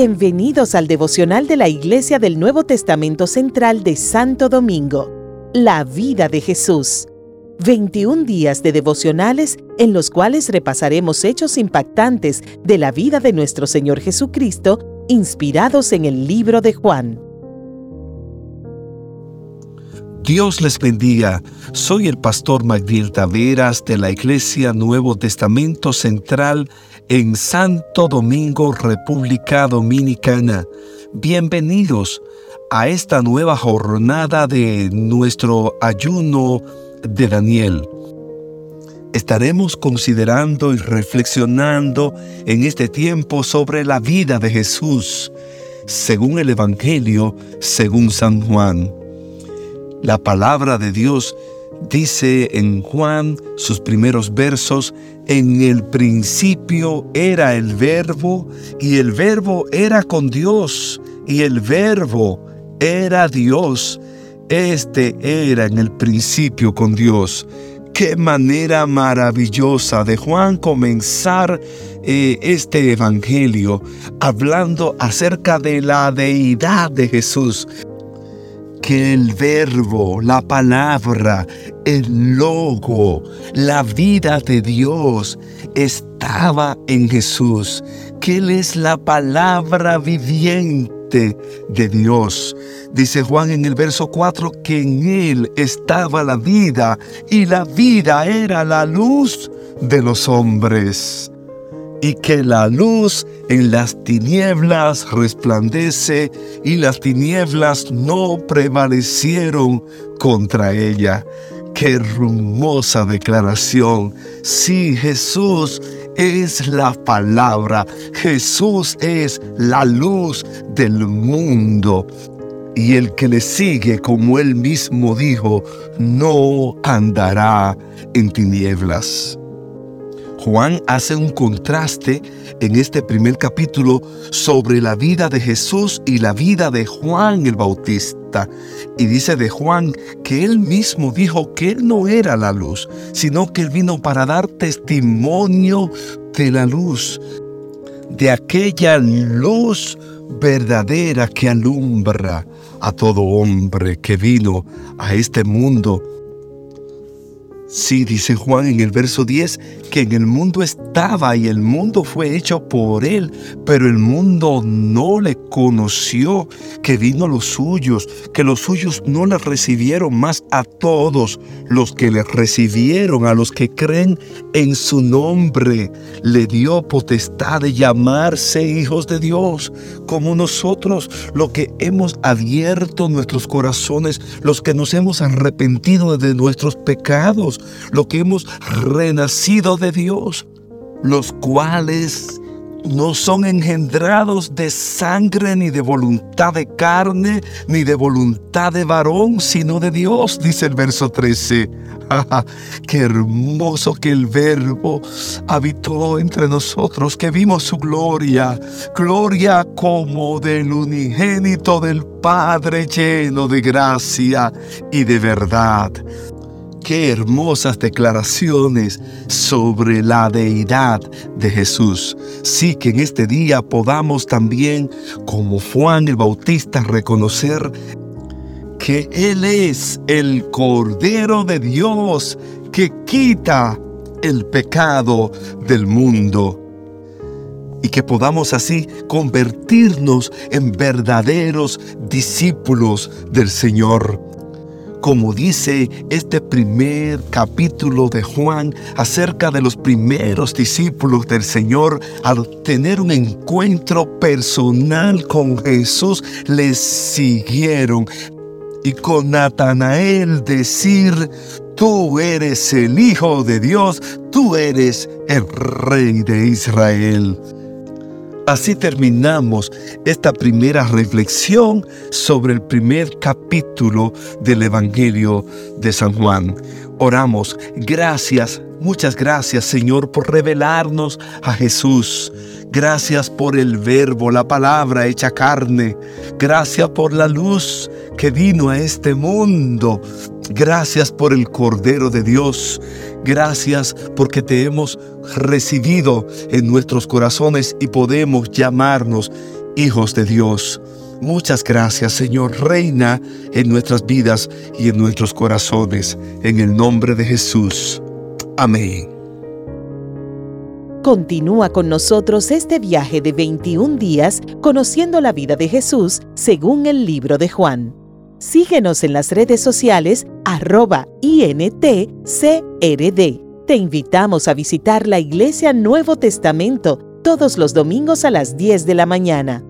Bienvenidos al devocional de la Iglesia del Nuevo Testamento Central de Santo Domingo, la vida de Jesús. 21 días de devocionales en los cuales repasaremos hechos impactantes de la vida de nuestro Señor Jesucristo, inspirados en el libro de Juan. Dios les bendiga. Soy el pastor Magdiel Taveras de la Iglesia Nuevo Testamento Central en Santo Domingo, República Dominicana. Bienvenidos a esta nueva jornada de nuestro ayuno de Daniel. Estaremos considerando y reflexionando en este tiempo sobre la vida de Jesús, según el Evangelio, según San Juan. La palabra de Dios Dice en Juan sus primeros versos, en el principio era el verbo y el verbo era con Dios y el verbo era Dios. Este era en el principio con Dios. Qué manera maravillosa de Juan comenzar eh, este evangelio hablando acerca de la deidad de Jesús que el verbo, la palabra, el logo, la vida de Dios estaba en Jesús, que Él es la palabra viviente de Dios. Dice Juan en el verso 4 que en Él estaba la vida y la vida era la luz de los hombres y que la luz en las tinieblas resplandece y las tinieblas no prevalecieron contra ella. Qué hermosa declaración. Sí, Jesús es la palabra. Jesús es la luz del mundo. Y el que le sigue, como él mismo dijo, no andará en tinieblas. Juan hace un contraste en este primer capítulo sobre la vida de Jesús y la vida de Juan el Bautista. Y dice de Juan que él mismo dijo que él no era la luz, sino que él vino para dar testimonio de la luz, de aquella luz verdadera que alumbra a todo hombre que vino a este mundo Sí, dice Juan en el verso 10, que en el mundo estaba y el mundo fue hecho por él, pero el mundo no le conoció, que vino a los suyos, que los suyos no le recibieron más a todos los que le recibieron, a los que creen en su nombre, le dio potestad de llamarse hijos de Dios, como nosotros, los que hemos abierto nuestros corazones, los que nos hemos arrepentido de nuestros pecados lo que hemos renacido de Dios, los cuales no son engendrados de sangre ni de voluntad de carne ni de voluntad de varón, sino de Dios, dice el verso 13. Qué hermoso que el verbo habitó entre nosotros, que vimos su gloria, gloria como del unigénito del Padre lleno de gracia y de verdad. Qué hermosas declaraciones sobre la deidad de Jesús. Sí que en este día podamos también, como Juan el Bautista, reconocer que Él es el Cordero de Dios que quita el pecado del mundo y que podamos así convertirnos en verdaderos discípulos del Señor como dice este primer capítulo de Juan acerca de los primeros discípulos del Señor, al tener un encuentro personal con Jesús, les siguieron. Y con Natanael decir, tú eres el Hijo de Dios, tú eres el Rey de Israel. Así terminamos esta primera reflexión sobre el primer capítulo del Evangelio de San Juan. Oramos, gracias, muchas gracias Señor por revelarnos a Jesús. Gracias por el verbo, la palabra hecha carne. Gracias por la luz que vino a este mundo. Gracias por el Cordero de Dios. Gracias porque te hemos recibido en nuestros corazones y podemos llamarnos hijos de Dios. Muchas gracias, Señor, reina en nuestras vidas y en nuestros corazones. En el nombre de Jesús. Amén. Continúa con nosotros este viaje de 21 días conociendo la vida de Jesús según el libro de Juan. Síguenos en las redes sociales arroba INTCRD. Te invitamos a visitar la Iglesia Nuevo Testamento todos los domingos a las 10 de la mañana